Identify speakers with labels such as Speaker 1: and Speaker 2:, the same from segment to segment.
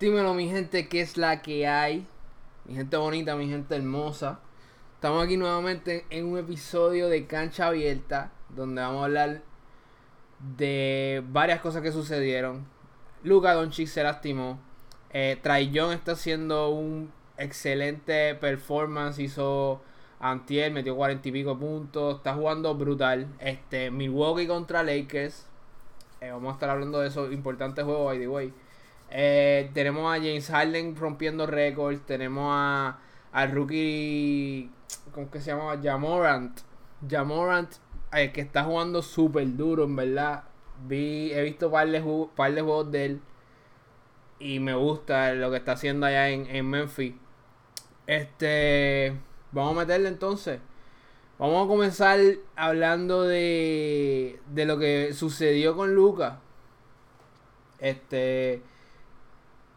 Speaker 1: Dímelo, mi gente, ¿qué es la que hay? Mi gente bonita, mi gente hermosa. Estamos aquí nuevamente en un episodio de Cancha Abierta, donde vamos a hablar de varias cosas que sucedieron. Luca Doncic se lastimó. Eh, Young está haciendo un excelente performance. Hizo Antier, metió cuarenta y pico puntos. Está jugando brutal. Este, Milwaukee contra Lakers. Eh, vamos a estar hablando de eso. Importante juego, by the way. Eh, tenemos a James Harden rompiendo récords. Tenemos a al rookie. ¿Cómo que se llama? Jamorant. Jamorant, eh, que está jugando súper duro, en verdad. Vi, he visto par de, par de juegos de él. Y me gusta lo que está haciendo allá en, en Memphis. Este. Vamos a meterle entonces. Vamos a comenzar hablando de, de lo que sucedió con Luca. Este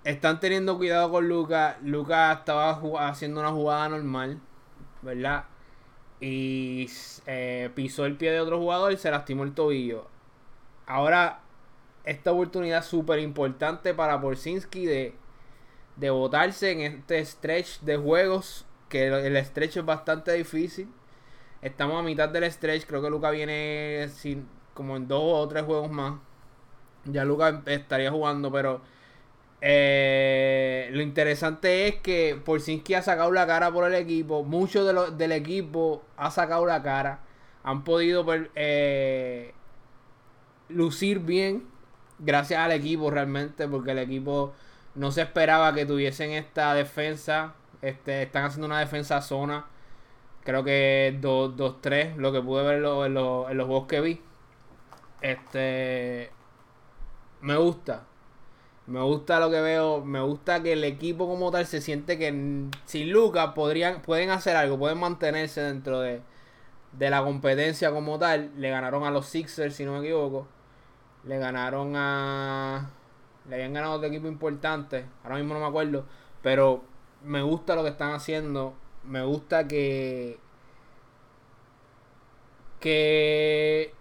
Speaker 1: están teniendo cuidado con Lucas. Lucas estaba haciendo una jugada normal, ¿verdad? Y eh, pisó el pie de otro jugador y se lastimó el tobillo. Ahora, esta oportunidad súper importante para Porzinski de, de botarse en este stretch de juegos. Que el stretch es bastante difícil. Estamos a mitad del stretch. Creo que Lucas viene sin, como en dos o tres juegos más. Ya Lucas estaría jugando, pero eh, lo interesante es que Porzinski ha sacado la cara por el equipo. Mucho de del equipo ha sacado la cara. Han podido eh, lucir bien gracias al equipo realmente. Porque el equipo no se esperaba que tuviesen esta defensa. Este, están haciendo una defensa zona. Creo que 2-3, lo que pude ver en, en los juegos que vi. Este. Me gusta me gusta lo que veo. Me gusta que el equipo como tal se siente que sin Lucas podrían, pueden hacer algo, pueden mantenerse dentro de, de la competencia como tal. Le ganaron a los Sixers, si no me equivoco. Le ganaron a. Le habían ganado otro equipo importante. Ahora mismo no me acuerdo. Pero me gusta lo que están haciendo. Me gusta que. Que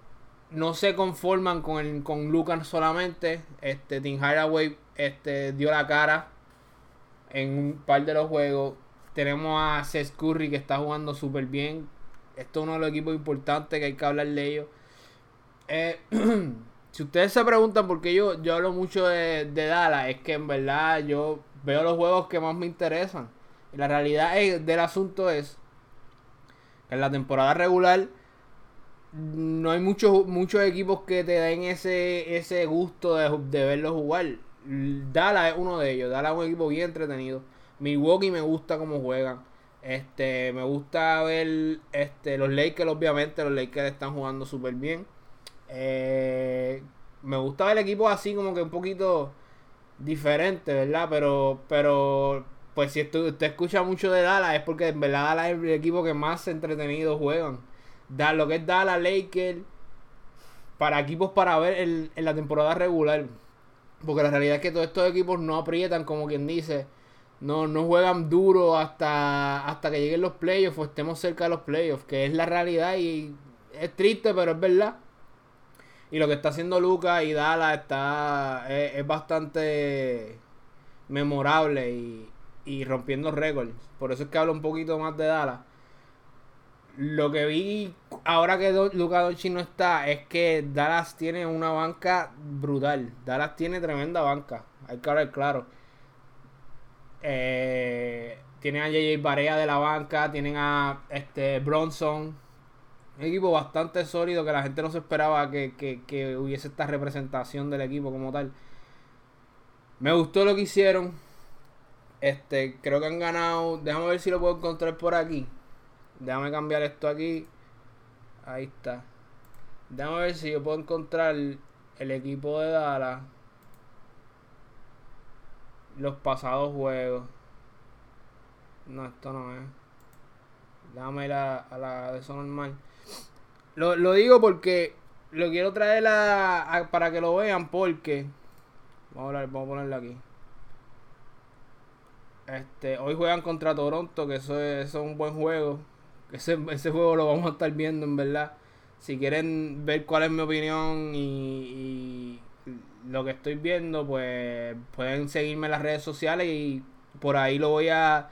Speaker 1: no se conforman con, el, con Lucas solamente. Este, Tim Hardaway este, dio la cara en un par de los juegos. Tenemos a Seth Curry que está jugando súper bien. Esto es uno de los equipos importantes que hay que hablar de ellos. Eh, si ustedes se preguntan por qué yo, yo hablo mucho de, de Dallas, es que en verdad yo veo los juegos que más me interesan. Y la realidad del asunto es que en la temporada regular no hay muchos muchos equipos que te den ese, ese gusto de, de jugar. Dallas es uno de ellos. Dallas es un equipo bien entretenido. Milwaukee me gusta cómo juegan. Este, me gusta ver este, los Lakers, obviamente. Los Lakers están jugando súper bien. Eh, me gusta ver el equipo así como que un poquito diferente, ¿verdad? Pero, pero pues si usted, usted escucha mucho de Dallas es porque en verdad Dallas es el equipo que más entretenido juegan da lo que es Dallas, Lakers, para equipos para ver en la temporada regular. Porque la realidad es que todos estos equipos no aprietan, como quien dice. No, no juegan duro hasta, hasta que lleguen los playoffs o estemos cerca de los playoffs, que es la realidad y es triste, pero es verdad. Y lo que está haciendo Lucas y Dallas está, es, bastante memorable y, y rompiendo récords. Por eso es que hablo un poquito más de Dallas. Lo que vi ahora que Luca Doncic no está es que Dallas tiene una banca brutal. Dallas tiene tremenda banca. Hay que hablar claro. Eh, tienen a JJ Barea de la banca, tienen a este Bronson. Un equipo bastante sólido que la gente no se esperaba que, que hubiese esta representación del equipo como tal. Me gustó lo que hicieron. Este, creo que han ganado. Déjame ver si lo puedo encontrar por aquí. Déjame cambiar esto aquí. Ahí está. Déjame ver si yo puedo encontrar el equipo de Dallas. Los pasados juegos. No, esto no es. Déjame ir a, la de eso normal. Lo, digo porque lo quiero traer a, para que lo vean porque... Vamos a, vamos a ponerlo aquí. Este, hoy juegan contra Toronto, que eso es un buen juego. Ese, juego lo vamos a estar viendo, en verdad. Si quieren ver cuál es mi opinión y, lo que estoy viendo, pues pueden seguirme en las redes sociales y por ahí lo voy a,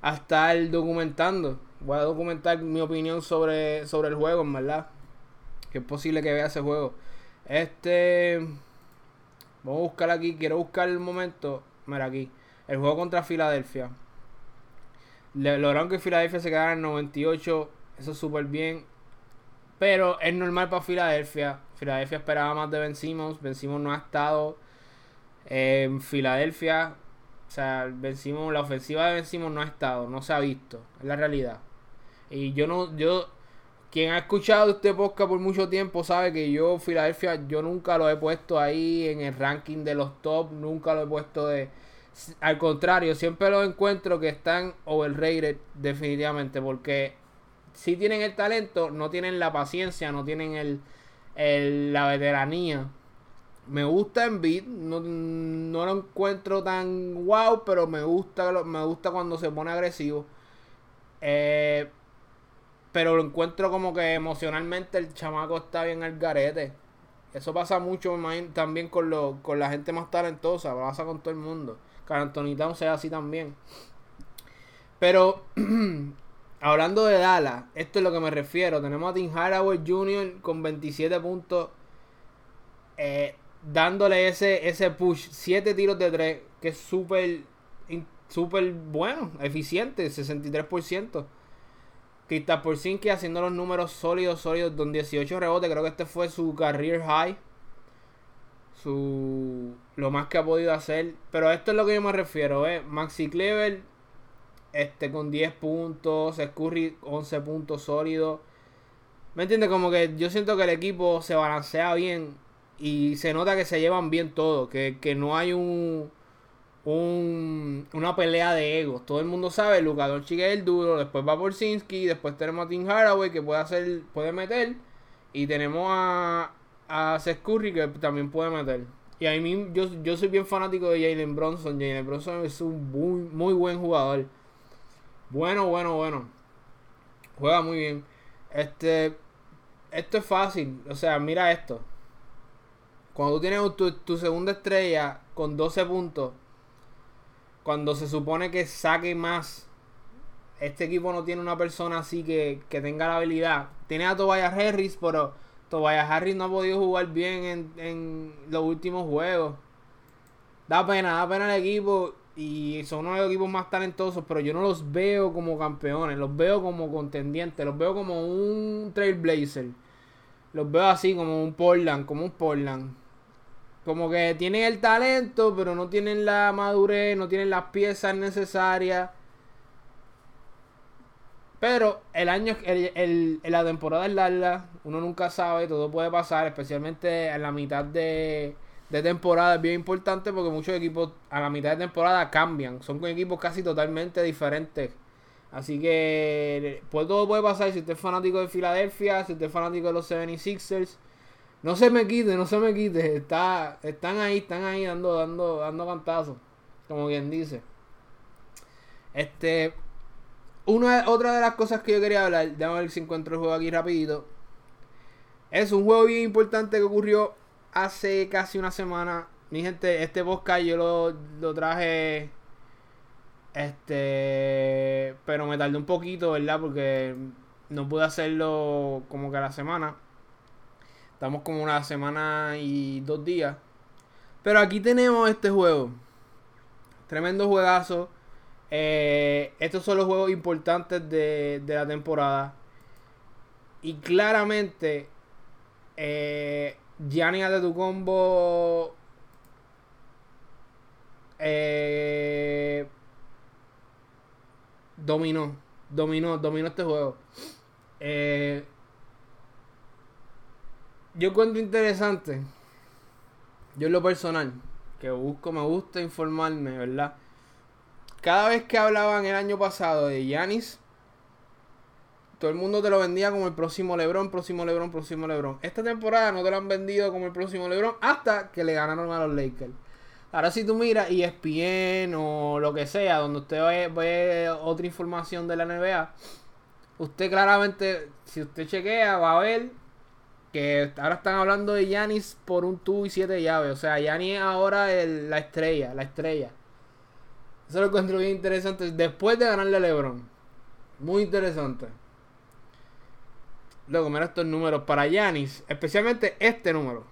Speaker 1: a estar documentando. Voy a documentar mi opinión sobre, sobre el juego, en verdad. Que es posible que vea ese juego. Este. Vamos a buscar aquí. Quiero buscar el momento. Mira aquí. El juego contra Filadelfia. Lograron que Filadelfia se quedara en 98. Eso es súper bien. Pero es normal para Filadelfia. Filadelfia esperaba más de Ben Simmons. Ben no ha estado en Filadelfia. O sea, ben la ofensiva de Ben no ha estado. No se ha visto. Es la realidad. Y yo no. Yo quien ha escuchado este podcast por mucho tiempo sabe que yo, Filadelfia, yo nunca lo he puesto ahí en el ranking de los top, nunca lo he puesto de... Al contrario, siempre lo encuentro que están overrated definitivamente, porque si tienen el talento, no tienen la paciencia, no tienen el, la veteranía. Me gusta en beat, no, no, lo encuentro tan wow, pero me gusta, me gusta cuando se pone agresivo. Eh, pero lo encuentro como que emocionalmente el chamaco está bien al garete. Eso pasa mucho también con, lo, con la gente más talentosa. Pasa con todo el mundo. Que Anthony Town sea así también. Pero hablando de Dallas, esto es lo que me refiero. Tenemos a Tim Haraway Jr. con 27 puntos. Eh, dándole ese, ese push. 7 tiros de 3. Que es súper bueno, eficiente, 63%. Kristaps Porzingis haciendo los números sólidos, sólidos, con 18 rebotes. Creo que este fue su career high. Su lo más que ha podido hacer. Pero esto es lo que yo me refiero, ¿eh? Maxi Clever este, con 10 puntos. Scurry 11 puntos sólidos. ¿Me entiendes? Como que yo siento que el equipo se balancea bien. Y se nota que se llevan bien todos. Que, que no hay un un, una pelea de egos. Todo el mundo sabe, Luka Doncic es el duro, después va por Sinsky, después tenemos a Tim Haraway que puede hacer, puede meter, y tenemos a, a Seth Curry que también puede meter. Y a mí, yo, yo soy bien fanático de Jalen Bronson. Jalen Bronson es un muy, muy buen jugador. Bueno, bueno, bueno. Juega muy bien. Este, esto es fácil. O sea, mira esto. Cuando tú tienes tu, tu segunda estrella con 12 puntos cuando se supone que saque más, este equipo no tiene una persona así que, tenga la habilidad. Tiene a Tobias Harris, pero Tobias Harris no ha podido jugar bien en, en los últimos juegos. Da pena, da pena el equipo. Y son uno de los equipos más talentosos, pero yo no los veo como campeones, los veo como contendientes, los veo como un Trailblazer. Los veo así, como un Portland, como un Portland. Como que tienen el talento, pero no tienen la madurez, no tienen las piezas necesarias. Pero el año, el, la temporada es larga, uno nunca sabe, todo puede pasar, especialmente en la mitad de, de temporada es bien importante porque muchos equipos a la mitad de temporada cambian, son equipos casi totalmente diferentes. Así que pues todo puede pasar si usted es fanático de Filadelfia, si usted es fanático de los 76ers. No se me quite, no se me quite. Está, están ahí, están ahí dando, dando, dando cantazos. Como quien dice. Este. Una, otra de las cosas que yo quería hablar, déjame ver si encuentro el juego aquí rapidito. Es un juego bien importante que ocurrió hace casi una semana. Mi gente, este podcast yo lo, lo traje. Este. Pero me tardé un poquito, ¿verdad? Porque no pude hacerlo como que a la semana. Estamos como una semana y dos días. Pero aquí tenemos este juego. Tremendo juegazo. Eh, estos son los juegos importantes de, la temporada. Y claramente, eh, Gianni de combo. Eh, dominó. Dominó, dominó este juego. Eh, yo encuentro interesante, yo en lo personal, que busco, me gusta informarme, ¿verdad? Cada vez que hablaban el año pasado de Yanis, todo el mundo te lo vendía como el próximo Lebron, próximo Lebron, próximo Lebron. Esta temporada no te lo han vendido como el próximo Lebron hasta que le ganaron a los Lakers. Ahora si tú miras ESPN o lo que sea, donde usted ve, otra información de la NBA, usted claramente, si usted chequea, va a ver Que ahora están hablando de Yanis por un tubo y siete llaves. O sea, Yanis es ahora la estrella, la estrella. Eso lo encuentro bien interesante. Después de ganarle a LeBron. Muy interesante. Luego, mira estos números para Yanis. Especialmente este número.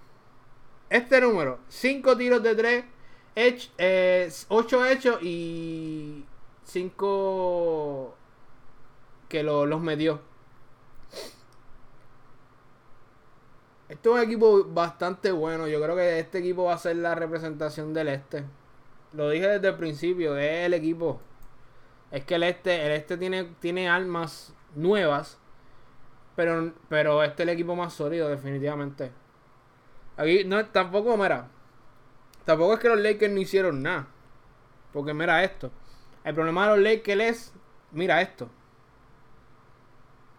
Speaker 1: Este número. 5 tiros de 3. 8 eh, hechos y 5 que lo, los metió. Este es un equipo bastante bueno. Yo creo que este equipo va a ser la representación del este. Lo dije desde el principio, es el equipo. Es que el este, el este tiene, tiene armas nuevas. Pero, pero este es el equipo más sólido, definitivamente. Aquí no tampoco, mira. Tampoco es que los Lakers no hicieron nada. Porque mira esto. El problema de los Lakers es. Mira esto.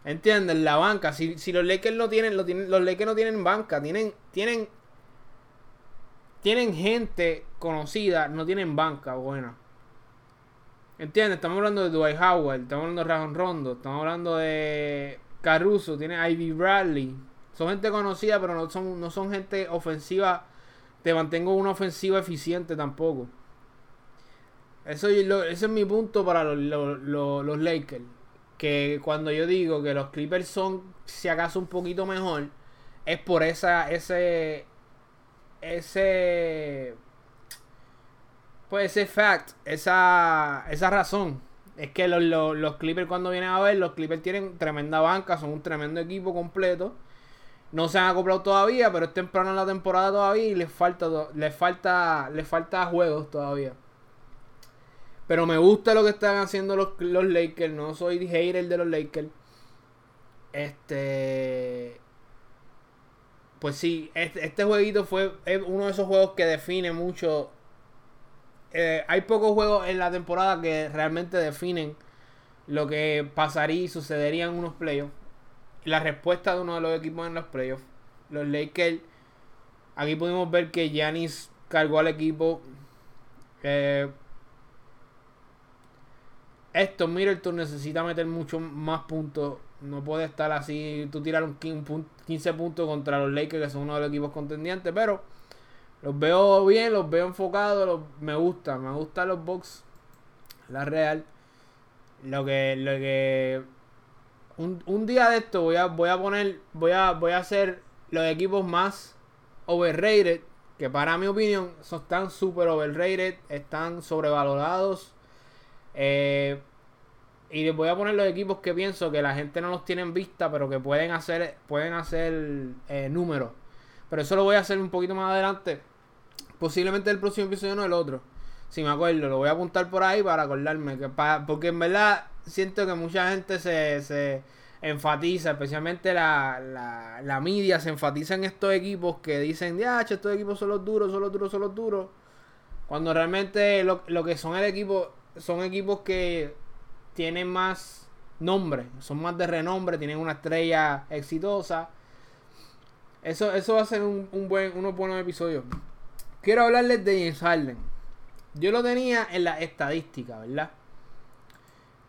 Speaker 1: ¿Entiendes? La banca. Si, si los Lakers no tienen, Los Lakers no tienen banca. Tienen. Tienen. Tienen gente conocida. No tienen banca buena. ¿Entiendes? Estamos hablando de Dwight Howard. Estamos hablando de Rajon Rondo. Estamos hablando de. Caruso. Tiene Ivy Bradley. Son gente conocida, pero no son, no son gente ofensiva. Te mantengo una ofensiva eficiente tampoco. Eso, ese es mi punto para los, los, Lakers. Que cuando yo digo que los Clippers son, si acaso, un poquito mejor, es por esa, ese, ese, pues ese fact, esa, esa razón. Es que los, los Clippers cuando vienen a ver, los Clippers tienen tremenda banca, son un tremendo equipo completo. No se han acoplado todavía, pero es temprano en la temporada todavía y les falta, les falta, les falta juegos todavía. Pero me gusta lo que están haciendo los, los Lakers. No soy hater de los Lakers. Este. Pues sí, este, este jueguito fue uno de esos juegos que define mucho. Eh, hay pocos juegos en la temporada que realmente definen lo que pasaría y sucedería en unos playoffs. La respuesta de uno de los equipos en los playoffs. Los Lakers. Aquí pudimos ver que Giannis cargó al equipo. Eh, esto Middleton necesita meter mucho más puntos. No puede estar así. Tú tirar un 15 puntos contra los Lakers, que son uno de los equipos contendientes. Pero los veo bien, los veo enfocados. me gusta, me gustan los box. La real. Lo que. Lo que un, un, día de esto voy a, voy a poner. Voy a, voy a hacer los equipos más overrated. Que para mi opinión son, están super overrated. Están sobrevalorados eh, y voy a poner los equipos que pienso que la gente no los tiene en vista, pero que pueden hacer, pueden hacer eh, números. Pero eso lo voy a hacer un poquito más adelante. Posiblemente el próximo episodio no el otro. Si me acuerdo, lo voy a apuntar por ahí para acordarme. Que porque en verdad siento que mucha gente se, se enfatiza, especialmente la, la, la, media, se enfatiza en estos equipos que dicen, ya, estos equipos son los duros, son los duros, son los duros. Cuando realmente lo, lo que son el equipo son equipos que tienen más nombre, son más de renombre, tienen una estrella exitosa. Eso, eso va a ser un, buen, unos buenos episodios. Quiero hablarles de James Harden. Yo lo tenía en la estadística, ¿verdad?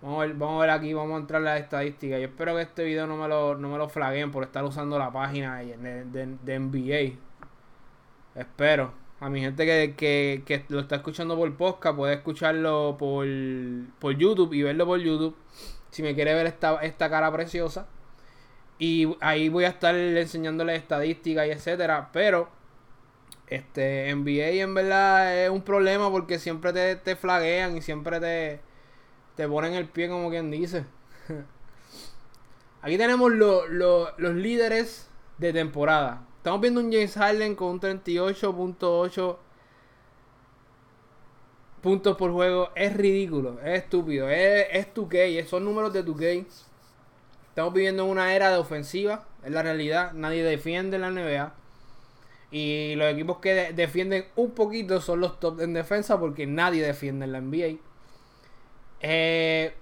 Speaker 1: Vamos a ver, vamos a ver aquí, vamos a entrar en la estadística. Yo espero que este video no me lo, no me lo flaguen por estar usando la página de NBA. Espero. A mi gente que, lo está escuchando por podcast, puede escucharlo por, por YouTube y verlo por YouTube. Si me quiere ver esta, esta cara preciosa. Y ahí voy a estar enseñándole estadísticas y etcétera. Pero este NBA en verdad es un problema porque siempre te, te flaguean y siempre te, te ponen el pie como quien dice. Aquí tenemos los líderes de temporada. Estamos viendo un James Harden con un 38.8 puntos por juego. Es ridículo, es estúpido, es, es 2K, son números de 2K. Estamos viviendo en una era de ofensiva, es la realidad. Nadie defiende en la NBA. Y los equipos que defienden un poquito son los top en defensa porque nadie defiende en la NBA. Eh,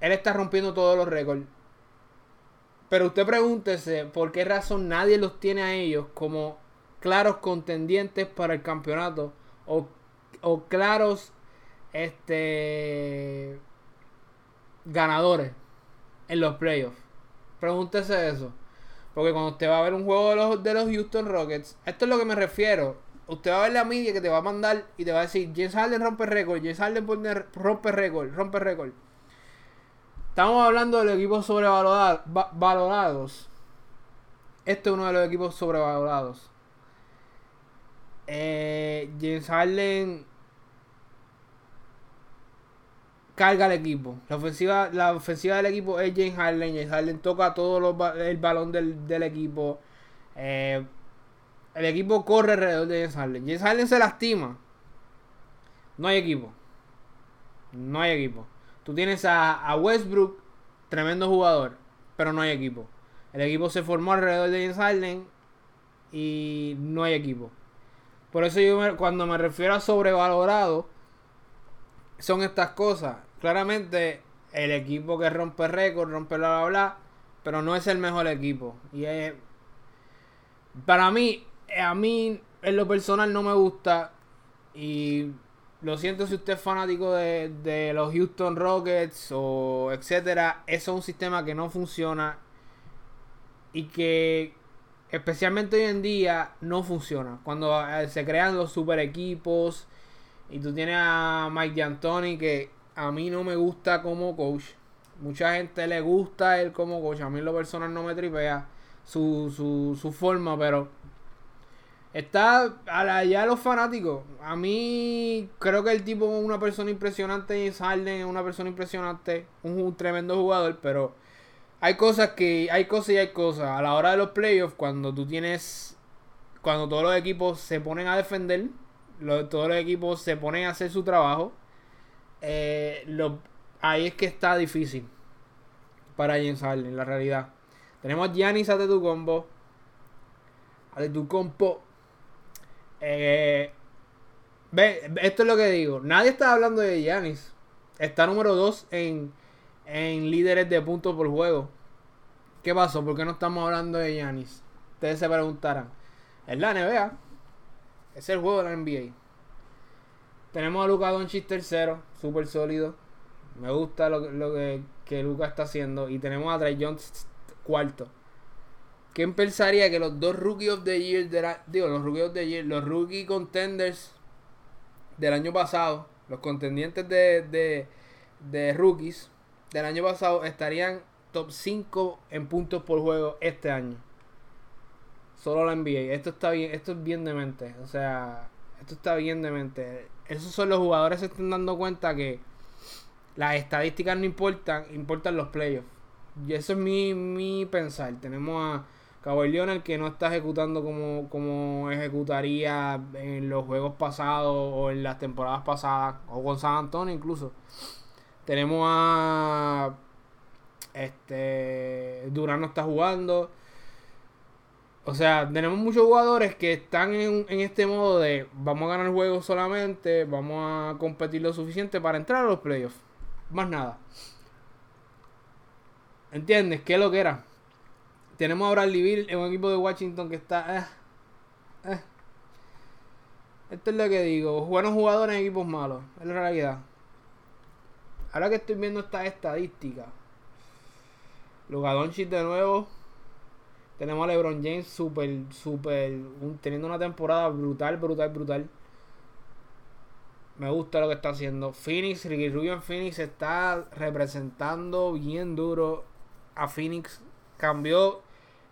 Speaker 1: él está rompiendo todos los récords. Pero usted pregúntese por qué razón nadie los tiene a ellos como claros contendientes para el campeonato o, claros este ganadores en los playoffs. Pregúntese eso. Porque cuando usted va a ver un juego de los, de los Houston Rockets, esto es lo que me refiero. Usted va a ver la media que te va a mandar y te va a decir, James Harden rompe récord, James Harden rompe récord, rompe récord. Estamos hablando de los equipos sobrevalorados. Este es uno de los equipos sobrevalorados. Eh, James Harden carga el equipo. La ofensiva, la ofensiva del equipo es James Harden. James Harden toca todo el balón del, equipo. Eh, el equipo corre alrededor de James Harden. James Harden se lastima. No hay equipo. No hay equipo. Tú tienes a, Westbrook, tremendo jugador, pero no hay equipo. El equipo se formó alrededor de James Harden y no hay equipo. Por eso yo cuando me refiero a sobrevalorado, son estas cosas. Claramente el equipo que rompe récord, rompe bla bla bla, pero no es el mejor equipo. Y para mí, a mí en lo personal no me gusta y lo siento si usted es fanático de, de los Houston Rockets o etcétera, eso es un sistema que no funciona y que especialmente hoy en día no funciona. Cuando eh, se crean los super equipos y tú tienes a Mike D'Antoni que a mí no me gusta como coach. Mucha gente le gusta él como coach. A mí lo personal no me tripea su, su, su forma, pero está allá los fanáticos. A mí creo que el tipo es una persona impresionante. Harden es una persona impresionante. Un, tremendo jugador, pero hay cosas que hay cosas y hay cosas. A la hora de los playoffs, cuando tú tienes, cuando todos los equipos se ponen a defender todos los equipos se ponen a hacer su trabajo, eh, ahí es que está difícil para James Harden, la realidad. Tenemos a Giannis a tu combo. A tu compo. Eh, ve, esto es lo que digo. Nadie está hablando de Giannis. Está número 2 en, en líderes de puntos por juego. ¿Qué pasó? ¿Por qué no estamos hablando de Giannis? Ustedes se preguntarán. Es la NBA. Es el juego de la NBA. Tenemos a Luca Doncic tercero, súper sólido. Me gusta lo, que, que Luca está haciendo. Y tenemos a Trey Jones cuarto. ¿Quién pensaría que los dos Rookie of the Year, digo, los Rookie of the Year, los Rookie Contenders del año pasado, los contendientes de, de, de rookies del año pasado estarían top 5 en puntos por juego este año? Solo la NBA. Esto está bien, esto es bien demente. O sea, esto está bien demente. Esos son los jugadores que se están dando cuenta que las estadísticas no importan, importan los playoffs. Y eso es mi, mi pensar. Tenemos a Kawhi Leonard que no está ejecutando como, como ejecutaría en los juegos pasados o en las temporadas pasadas, o con San Antonio incluso. Tenemos a este Durán no está jugando. O sea, tenemos muchos jugadores que están en, este modo de vamos a ganar el juego solamente, vamos a competir lo suficiente para entrar a los playoffs. Más nada. ¿Entiendes? ¿Qué es lo que era? Tenemos ahora Bradley Bill en un equipo de Washington que está... Eh, eh. Esto es lo que digo. Buenos jugadores en equipos malos. Es la realidad. Ahora que estoy viendo esta estadística. Luka de nuevo tenemos a LeBron James super, super, teniendo una temporada brutal, brutal, brutal. Me gusta lo que está haciendo. Phoenix, Ricky Rubio en Phoenix está representando bien duro a Phoenix. Cambió,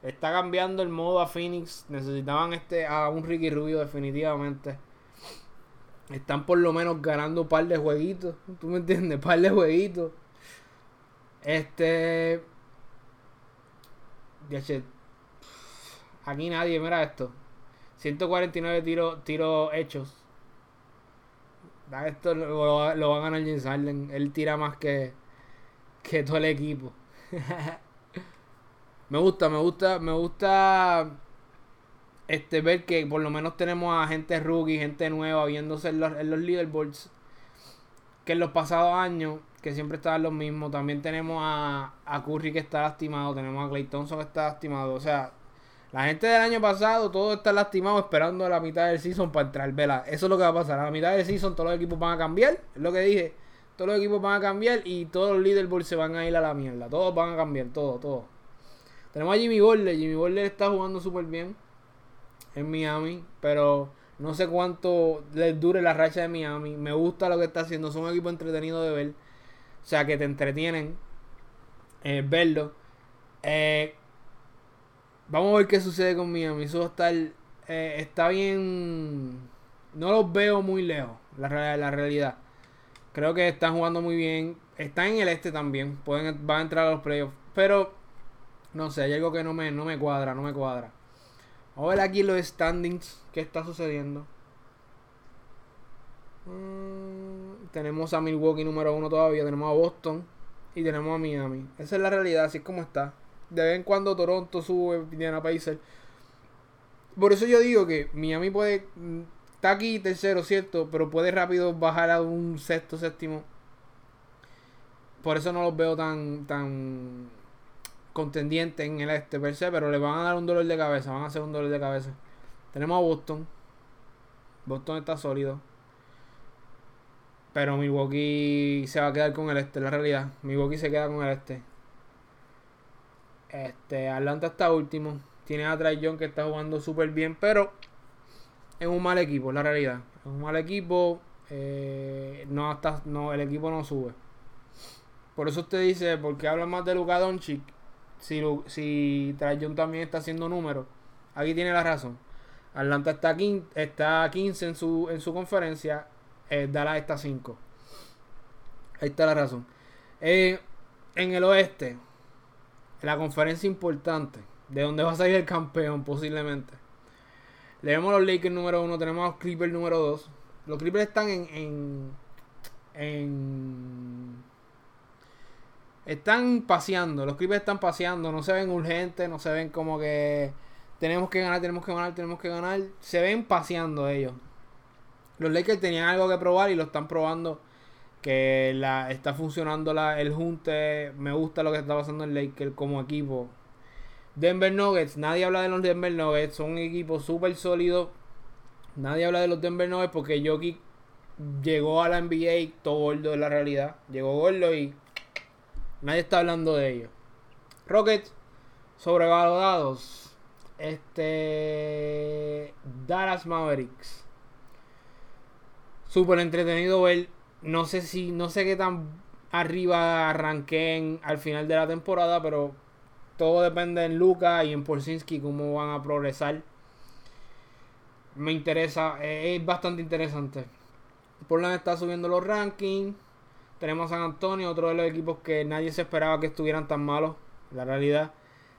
Speaker 1: está cambiando el modo a Phoenix. Necesitaban este a un Ricky Rubio definitivamente. Están por lo menos ganando un par de jueguitos. ¿Tú me entiendes? Un par de jueguitos. Este. Aquí nadie, mira esto. 149 tiros tiro hechos. Esto lo, va a ganar James Harden. Él tira más que, que todo el equipo. me gusta, me gusta, me gusta este ver que por lo menos tenemos a gente rookie, gente nueva viéndose en los, en los leaderboards. Que en los pasados años, que siempre estaban los mismos. También tenemos a, a Curry que está lastimado. Tenemos a Clay Thompson que está lastimado. O sea, la gente del año pasado, todo está lastimado esperando a la mitad del season para entrar. Vela, eso es lo que va a pasar. A la mitad del season todos los equipos van a cambiar. Es lo que dije. Todos los equipos van a cambiar y todos los leaderboards se van a ir a la mierda. Todos van a cambiar, todo, todo. Tenemos a Jimmy Butler. Jimmy Butler está jugando súper bien en Miami, pero no sé cuánto les dure la racha de Miami. Me gusta lo que está haciendo. Son un equipo entretenido de ver. O sea, que te entretienen eh, verlo. Eh, vamos a ver qué sucede con Miami. Eso está, eh, está bien. No los veo muy lejos, la, la realidad. Creo que están jugando muy bien. Están en el este también. Pueden, van a entrar a los playoffs. Pero, no sé, hay algo que no me, no me cuadra, no me cuadra. Vamos a ver aquí los standings. ¿Qué está sucediendo? Mm, tenemos a Milwaukee número uno todavía. Tenemos a Boston. Y tenemos a Miami. Esa es la realidad, así es como está. De vez en cuando Toronto sube, Indiana Pacers. Por eso yo digo que Miami puede. Mm, está aquí tercero, cierto. Pero puede rápido bajar a un sexto, séptimo. Por eso no los veo tan. tan contendientes en el este per se. Pero le van a dar un dolor de cabeza. Van a hacer un dolor de cabeza. Tenemos a Boston. Boston está sólido. Pero Milwaukee se va a quedar con el este, la realidad. Milwaukee se queda con el este. Este, Atlanta está último. Tiene a Trae John que está jugando súper bien, pero es un mal equipo, la realidad. Es un mal equipo. Eh, no, hasta, no, el equipo no sube. Por eso usted dice, ¿por qué habla más de Luka Doncic? Si, si también está haciendo números. Aquí tiene la razón. Atlanta está, está 15 en su, en su conferencia eh, Dallas está 5. Ahí está la razón. Eh, en el oeste, la conferencia importante, de donde va a salir el campeón posiblemente. Leemos los Lakers número 1, tenemos a los Clippers número 2. Los Clippers están en, en, en están paseando, los Clippers están paseando, no se ven urgentes, no se ven como que tenemos que ganar, tenemos que ganar, tenemos que ganar, se ven paseando ellos. Los Lakers tenían algo que probar y lo están probando. Que la, está funcionando la, el junte. Me gusta lo que está pasando en Lakers como equipo. Denver Nuggets. Nadie habla de los Denver Nuggets. Son un equipo súper sólido. Nadie habla de los Denver Nuggets porque Jokic llegó a la NBA todo gordo en la realidad. Llegó gordo y nadie está hablando de ellos. Rockets sobrevalorados. Este Dallas Mavericks súper entretenido ver. No sé si, no sé qué tan arriba arranquen al final de la temporada, pero todo depende en Luca y en Porzinski cómo van a progresar. Me interesa, es bastante interesante. Portland está subiendo los rankings. Tenemos San Antonio, otro de los equipos que nadie se esperaba que estuvieran tan malos. La realidad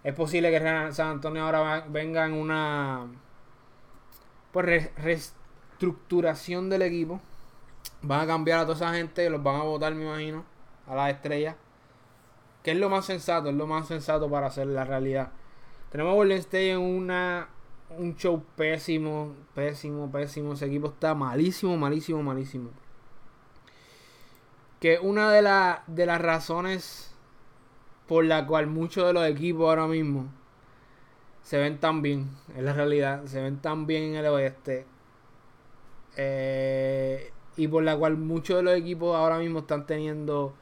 Speaker 1: es posible que San Antonio ahora venga en una pues estructuración del equipo. Van a cambiar a toda esa gente, los van a votar, me imagino, a las estrellas. Que es lo más sensato, es lo más sensato para hacer la realidad. Tenemos a Golden State en una, un show pésimo, pésimo, pésimo. Ese equipo está malísimo, malísimo, malísimo. Que una de, de las razones por la cual muchos de los equipos ahora mismo se ven tan bien, es la realidad, se ven tan bien en el oeste, eh, y por la cual muchos de los equipos ahora mismo están teniendo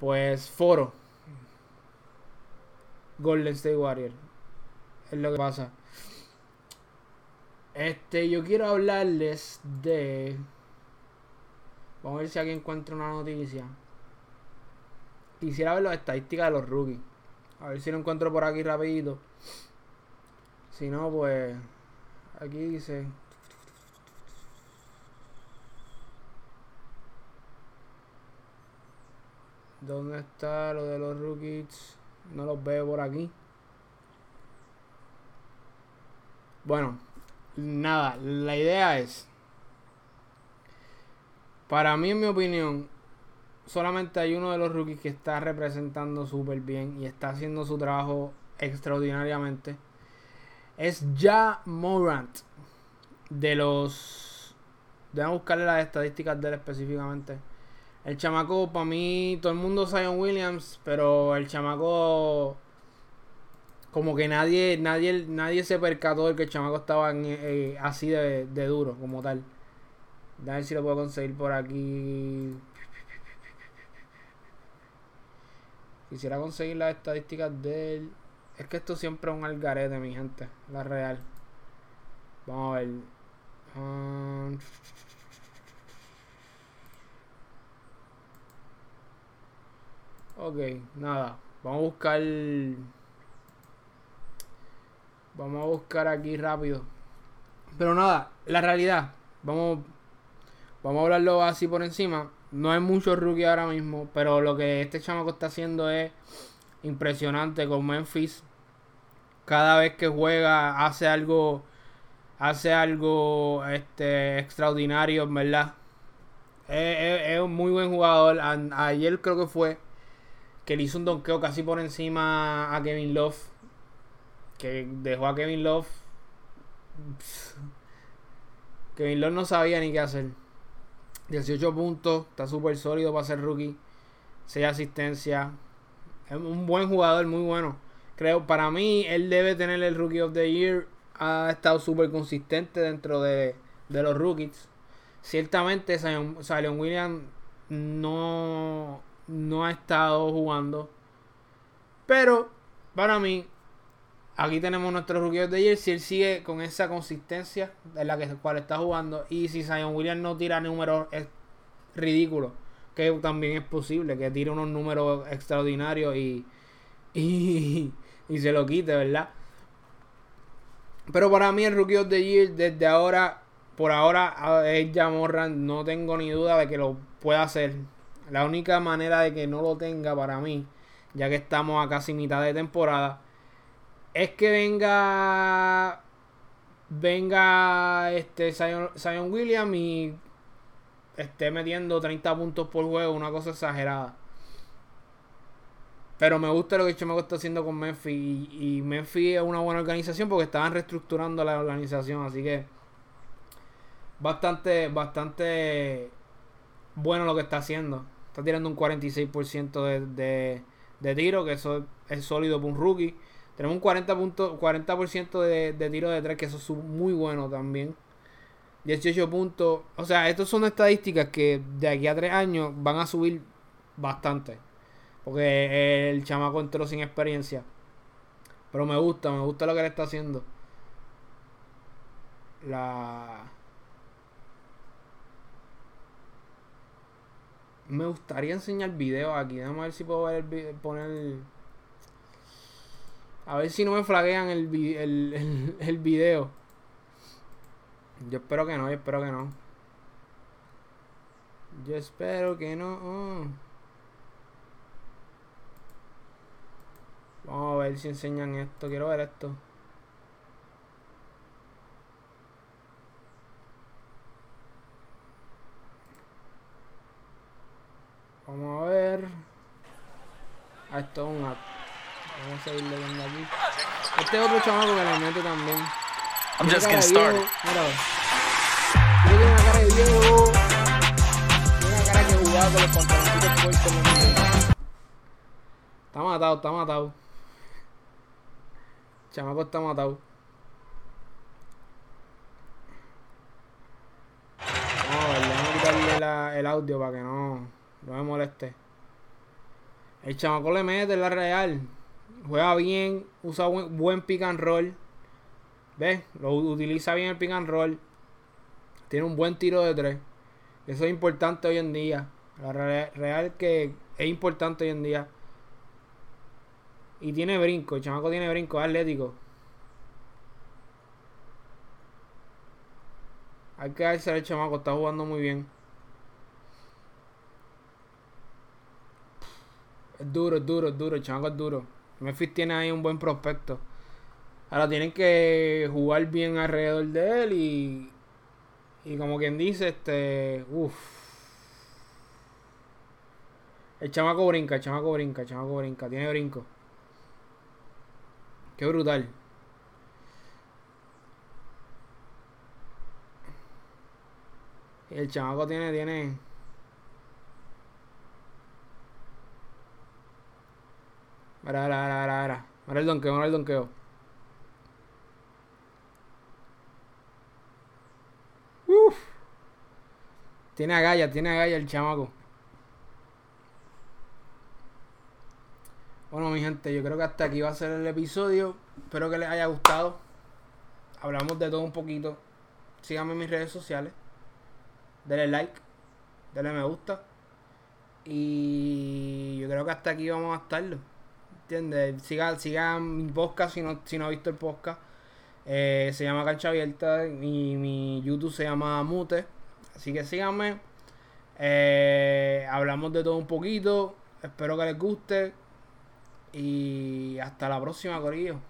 Speaker 1: pues foro. Golden State Warrior es lo que pasa. Este yo quiero hablarles de vamos a ver si alguien encuentra una noticia quisiera ver las estadísticas de los rookies a ver si lo encuentro por aquí rapidito si no pues aquí dice ¿Dónde está lo de los rookies? No los veo por aquí. Bueno, nada, la idea es, para mí en mi opinión, solamente hay uno de los rookies que está representando súper bien y está haciendo su trabajo extraordinariamente. Es Ja Morant. De los... Déjame buscarle las estadísticas de él específicamente. El chamaco, para mí, todo el mundo Zion Williams, pero el chamaco. Como que nadie, nadie, nadie se percató de que el chamaco estaba eh, así de, duro, como tal. A ver si lo puedo conseguir por aquí. Quisiera conseguir las estadísticas de él. Es que esto siempre es un algarete, mi gente. La real. Vamos a ver. Um, ok, nada. Vamos a buscar. Vamos a buscar aquí rápido. Pero nada, la realidad. Vamos. Vamos a hablarlo así por encima. No hay mucho rookie ahora mismo. Pero lo que este chamaco está haciendo es impresionante con Memphis. Cada vez que juega hace algo hace algo este extraordinario, en verdad. Es, un muy buen jugador. ayer creo que fue que le hizo un donqueo casi por encima a Kevin Love. Que dejó a Kevin Love. Kevin Love no sabía ni qué hacer. 18 puntos, está súper sólido para ser rookie. 6 asistencias. Es un buen jugador, muy bueno. Creo, para mí, él debe tener el Rookie of the Year. Ha estado súper consistente dentro de, los rookies. Ciertamente, Zion, Williams no, no ha estado jugando. Pero, para mí, aquí tenemos nuestro Rookie of the Year. Si él sigue con esa consistencia en la que cual está jugando. Y si Zion Williams no tira números, es ridículo. Que también es posible que tire unos números extraordinarios y, y, y se lo quite, ¿verdad? Pero para mí el Rookie of the Year desde ahora, por ahora es Jamorran, no tengo ni duda de que lo pueda hacer. La única manera de que no lo tenga para mí, ya que estamos a casi mitad de temporada, es que venga venga este Zion, Zion Williams y esté metiendo 30 puntos por juego, una cosa exagerada. Pero me gusta lo que Chamaco está haciendo con Memphis. Y, y, Memphis es una buena organización porque estaban reestructurando la organización. Así que bastante, bastante bueno lo que está haciendo. Está tirando un 46% de, de, de tiro, que eso es sólido para un rookie. Tenemos un 40%, 40 de, de tiro de 3, que eso es muy bueno también. 18 puntos. O sea, estas son estadísticas que de aquí a 3 años van a subir bastante. Porque el chamaco entró sin experiencia. Pero me gusta, me gusta lo que le está haciendo. La. Me gustaría enseñar video aquí. Déjame ver si puedo ver el poner. A ver si no me flaguean el, el, el, video. Yo espero que no, yo espero que no. Yo espero que no. Vamos a ver si enseñan esto. Quiero ver esto. Vamos a ver. Ah, esto es un app. Vamos a seguir leyendo aquí. Este es otro chamaco que le mete también. I'm just getting started. Mira, tiene una cara de viejo. Tiene una cara que jugaba con los pantaloncitos puestos. Está matado, está matado. Chamaco está matado. Vamos a ver, déjame quitarle el audio para que no, no me moleste. El chamaco le mete la real. Juega bien, usa buen, buen pick and roll. ¿Ves? Lo utiliza bien el pick and roll. Tiene un buen tiro de tres. Eso es importante hoy en día. La real que es importante hoy en día. Y tiene brinco, el chamaco tiene brinco, es atlético. Hay que darse el chamaco, está jugando muy bien. Es duro, es duro, es duro, el chamaco es duro. Memphis tiene ahí un buen prospecto. Ahora tienen que jugar bien alrededor de él y. Y como quien dice, este. Uff. El chamaco brinca, el chamaco brinca, el chamaco brinca, tiene brinco. Qué brutal. El chamaco tiene, tiene. Mira, mira, mira, mira, mira. El donqueo, mira el donqueo. Uf. Tiene agallas, tiene agallas el chamaco. Bueno, mi gente, yo creo que hasta aquí va a ser el episodio. Espero que les haya gustado. Hablamos de todo un poquito. Síganme en mis redes sociales. Denle like. Denle me gusta. Y yo creo que hasta aquí vamos a estarlo. ¿Entiendes? Sigan, sigan mi podcast si no, si no ha visto el podcast. Eh, se llama Cancha Abierta. Y mi YouTube se llama Mute. Así que síganme. Eh, hablamos de todo un poquito. Espero que les guste. Y hasta la próxima, Corillo.